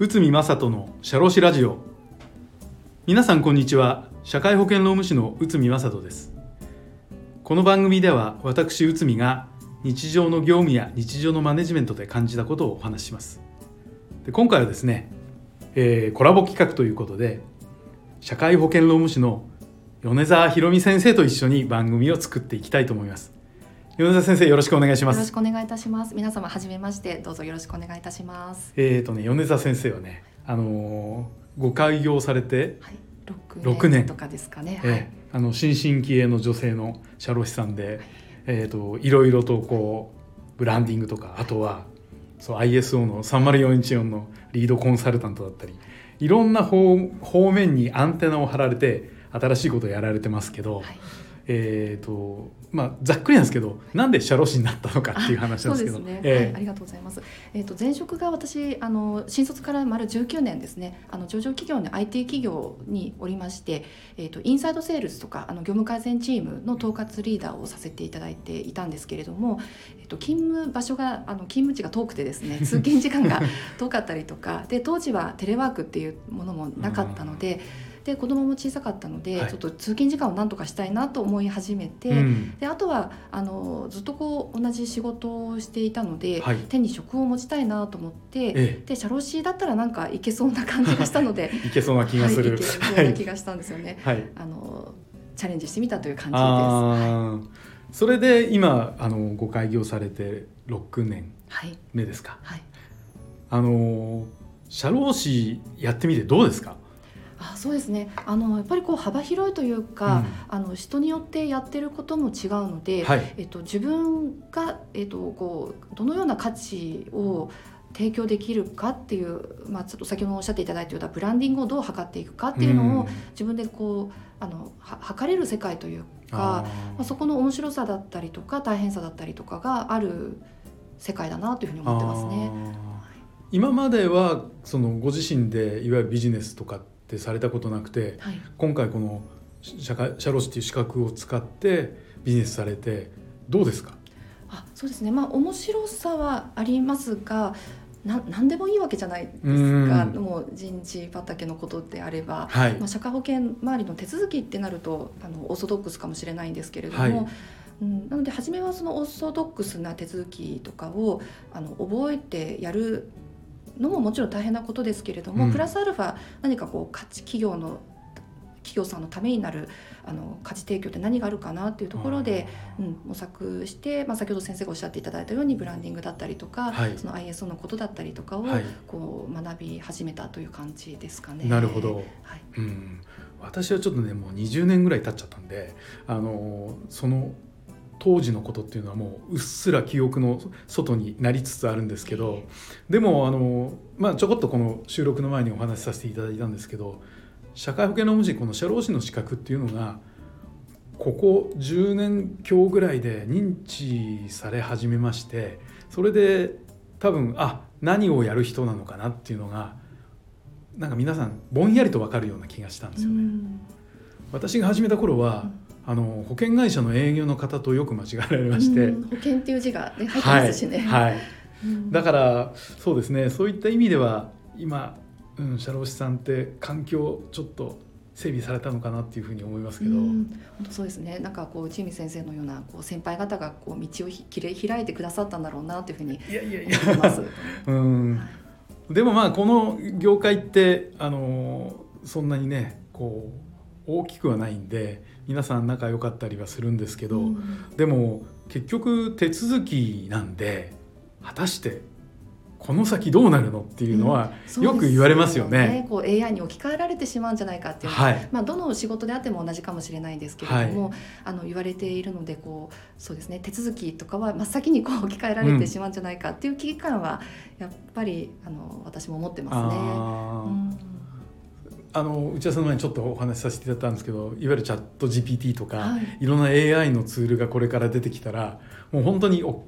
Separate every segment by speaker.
Speaker 1: 内海正人の社労士ラジオ。皆さんこんにちは。社会保険労務士の内海正人です。この番組では私内海が日常の業務や日常のマネジメントで感じたことをお話しします。で今回はですね、えー、コラボ企画ということで社会保険労務士の米沢博美先生と一緒に番組を作っていきたいと思います。米沢先生よろしくお願いします。
Speaker 2: よろしくお願いいたします。皆様初めまして。どうぞよろしくお願いいたします。
Speaker 1: えっ、ー、とね米沢先生はねあのー、ご開業されて
Speaker 2: 6年とかですかね、
Speaker 1: えー、はい、あの新進気鋭の女性の社労士さんで、はい、えっ、ー、といろいろとこうブランディングとかあとはそう ISO の30414のリードコンサルタントだったりいろんな方方面にアンテナを張られて新しいことをやられてますけど、はい、えーとまあ、ざっくりなんですけどなんで社労士になったのかっていう話なんですけど
Speaker 2: ね、えーはい、ありがとうございます、えーと、前職が私あの新卒から丸19年ですねあの上場企業の IT 企業におりまして、えーと、インサイドセールスとかあの業務改善チームの統括リーダーをさせていただいていたんですけれども、えーと、勤務場所があの勤務地が遠くてですね 通勤時間が遠かったりとかで当時はテレワークっていうものもなかったので。で子供も小さかったので、はい、ちょっと通勤時間を何とかしたいなと思い始めて、うん、であとはあのずっとこう同じ仕事をしていたので、はい、手に職を持ちたいなと思って、ええ、で社労士だったらなんかいけそうな感じがしたので
Speaker 1: いけそうな気がする、はい、いけ
Speaker 2: そうな気がしたんですよね。はい、あのチャレンジしてみたという感じです。は
Speaker 1: い、それで今あのご開業されて6年目ですか。はい、あの社労士やってみてどうですか？
Speaker 2: あそうですね。あのやっぱりこう幅広いというか、うん、あの人によってやってることも違うので、はい、えっと、自分が、えっと、こうどのような価値を提供できるかっていう、まあ、ちょっと先ほどおっしゃっていただいたようなブランディングをどう測っていくかっていうのを自分でこうあの測れる世界というかまあ、そこの面白さだったりとか大変さだったりとかがある世界だなというふうに思ってますね。
Speaker 1: 今まではそのご自身でいわゆるビジネスとかってされたことなくて、はい、今回この社会社労士っていう資格を使ってビジネスされてどうですか？
Speaker 2: あそうですね。まあ面白さはありますがな何でもいいわけじゃないですか。もう人事畑のことであれば、はい、まあ、社会保険周りの手続きってなるとあのオーソドックスかもしれないんですけれども、はい、うん、なので初めはそのオーソドックスな手続きとかをあの覚えてやるのももちろん大変なことですけれども、うん、プラスアルファ何かこう価値企業の企業さんのためになるあの価値提供って何があるかなっていうところで、うん、模索して、まあ、先ほど先生がおっしゃっていただいたようにブランディングだったりとか、はい、その ISO のことだったりとかを、こう学び始めたという感じですかね。
Speaker 1: なるほど、はい。うん、私はちょっとねもう20年ぐらい経っちゃったんであのその当時のことっていうのはもううっすら記憶の外になりつつあるんですけどでもあの、まあ、ちょこっとこの収録の前にお話しさせていただいたんですけど社会保険労務士この社労士の資格っていうのがここ10年強ぐらいで認知され始めましてそれで多分あ何をやる人なのかなっていうのがなんか皆さんぼんやりと分かるような気がしたんですよね。私が始めた頃は、あの保険会社の営業の方とよく間違えられまして、
Speaker 2: 保険っていう字が、ね、入ってますしね、
Speaker 1: はい、はい。だからそうですね。そういった意味では今、うん、社労士さんって環境ちょっと整備されたのかなっていうふうに思いますけど、本
Speaker 2: 当そうですね。なんかこう内海先生のようなこう先輩方がこう道をきれ開いてくださったんだろうなというふうに思います。
Speaker 1: うん、はい、でもまあこの業界ってあのそんなにねこう大きくはないんで皆さん仲良かったりはするんですけど、うん、でも結局手続きなんで果たしてこの先どうなるのっていうのはよく言われますよね。うん、ね
Speaker 2: こう AI に置き換えられてしまうんじゃないかっていうはい、まあどの仕事であっても同じかもしれないですけれども、はい、あの言われているのでこうそうですね手続きとかは真っ先にこう置き換えられてしまうんじゃないかっていう危機感はやっぱりあの私も持ってますね。
Speaker 1: あの打ち合わせの前にちょっとお話しさせていただいたんですけどいわゆるチャット GPT とか、はい、いろんな AI のツールがこれから出てきたらもう本当に労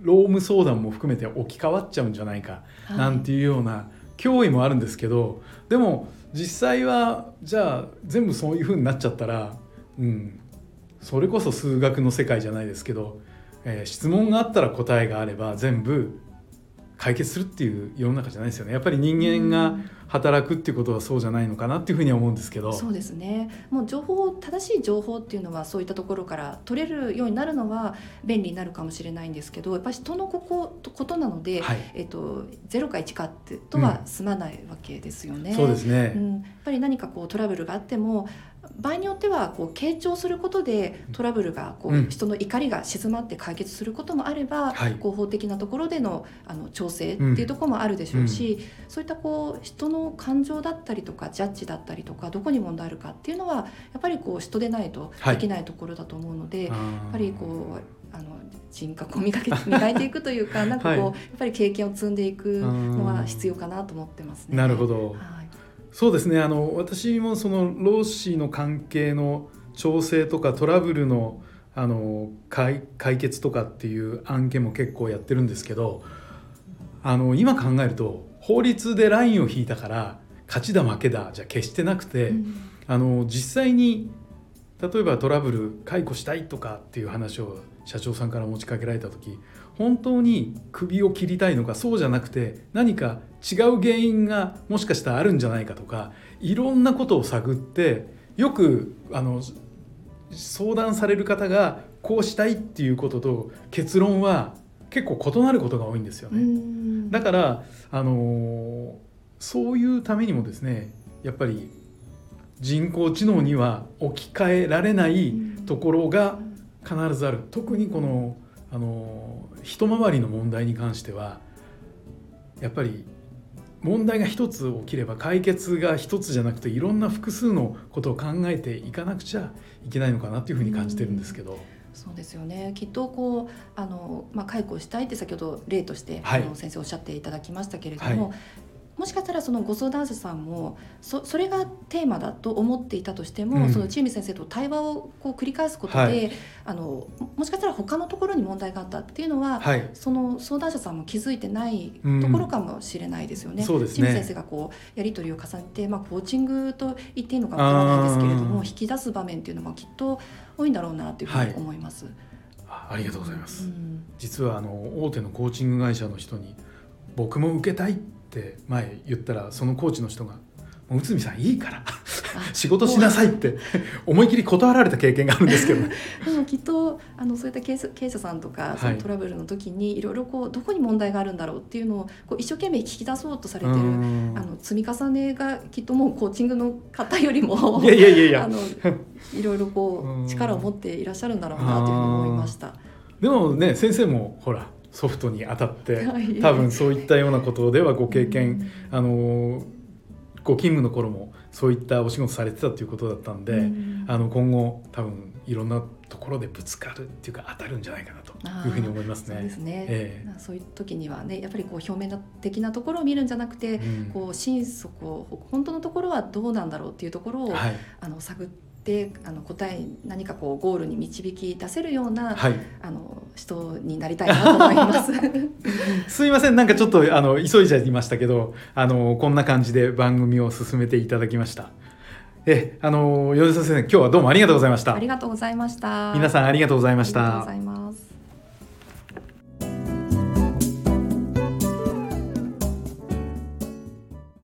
Speaker 1: 務相談も含めて置き換わっちゃうんじゃないか、なんていうような脅威もあるんですけどでも実際はじゃあ全部そういうふうになっちゃったら、うん、それこそ数学の世界じゃないですけどえー、質問があったら答えがあれば全部解決するっていう世の中じゃないですよね。やっぱり人間が働くっていうことはそうじゃないのかなっていうふうには思うんですけど。
Speaker 2: そうですね。もう情報正しい情報っていうのはそういったところから取れるようになるのは便利になるかもしれないんですけどやっぱり人のここことなので、はい、えっと、0か1かってとは済まないわけですよね。
Speaker 1: うん、そうですね、
Speaker 2: うん、やっぱり何かこうトラブルがあっても場合によってはこう傾聴することでトラブルがこう、人の怒りが静まって解決することもあれば、はい、こう法的なところでのあの調整っていうところもあるでしょうし、うん、そういったこう人の感情だったりとかジャッジだったりとかどこに問題あるかっていうのはやっぱりこう人でないとできないところだと思うので、はい、やっぱりこうあの人格を磨け磨いていくというかなんかこう、はい、やっぱり経験を積んでいくのは必要かなと思ってますね。
Speaker 1: なるほど、はいそうですね。あの私もその労使の関係の調整とかトラブルのあの解解決とかっていう案件も結構やってるんですけどあの今考えると法律でラインを引いたから勝ちだ負けだじゃ決してなくて、うん、あの実際に例えばトラブル解雇したいとかっていう話を社長さんから持ちかけられた時本当に首を切りたいのかそうじゃなくて何か違う原因がもしかしたらあるんじゃないかとかいろんなことを探ってよくあの相談される方がこうしたいっていうことと結論は結構異なることが多いんですよね。だからあのそういうためにもですねやっぱり人工知能には置き換えられないところが必ずある。特にこのあの一回りの問題に関してはやっぱり問題が一つ起きれば解決が一つじゃなくていろんな複数のことを考えていかなくちゃいけないのかなというふうに感じてるんですけど。
Speaker 2: そうですよね。きっとこうあの、まあ、解雇したいって先ほど例として、はい、あの先生おっしゃっていただきましたけれども、はいもしかしたらそのご相談者さんもそそれがテーマだと思っていたとしても、うん、その千海先生と対話をこう繰り返すことで、はい、あのもしかしたら他のところに問題があったっていうのは、はい、その相談者さんも気づいてないところかもしれないですよね。うん、ね。千海先生がこうやり取りを重ねて、まあ、コーチングと言っていいのかわからないですけれども引き出す場面っていうのもきっと多いんだろうなというふうに思います。
Speaker 1: はい、ありがとうございます、うん、実はあの大手のコーチング会社の人に僕も受けたいって前言ったらそのコーチの人が「もう内海さんいいから 仕事しなさい」って思い切り断られた経験があるんですけど、
Speaker 2: でもきっとあのそういった経営者さんとかそのトラブルの時にいろいろこうどこに問題があるんだろうっていうのをこう一生懸命聞き出そうとされてるあの積み重ねがきっともうコーチングの方よりも
Speaker 1: いやいやいやいや。
Speaker 2: あのいろいろこう力を持っていらっしゃるんだろうなというふうに思いました。
Speaker 1: でもね先生もほらソフトに当たって多分そういったようなことではご経験、あのご勤務の頃もそういったお仕事されてたということだったんで、あの今後多分いろんなところでぶつかるっていうか当たるんじゃないかなというふうに思いますね。
Speaker 2: そうですね、えー、そういう時にはねやっぱりこう表面的なところを見るんじゃなくて、うん、こう心底本当のところはどうなんだろうっていうところを、はい、あの探ってであの答え何かこうゴールに導き出せるような、はい、あの人になりたいなと思います。
Speaker 1: すいませんなんかちょっとあの急いじゃいましたけどあのこんな感じで番組を進めていただきました。えあの米田先生今日はどうもありがとうございました。
Speaker 2: ありがとうございました。
Speaker 1: 皆さんありがとうございました。
Speaker 2: ありがとうございます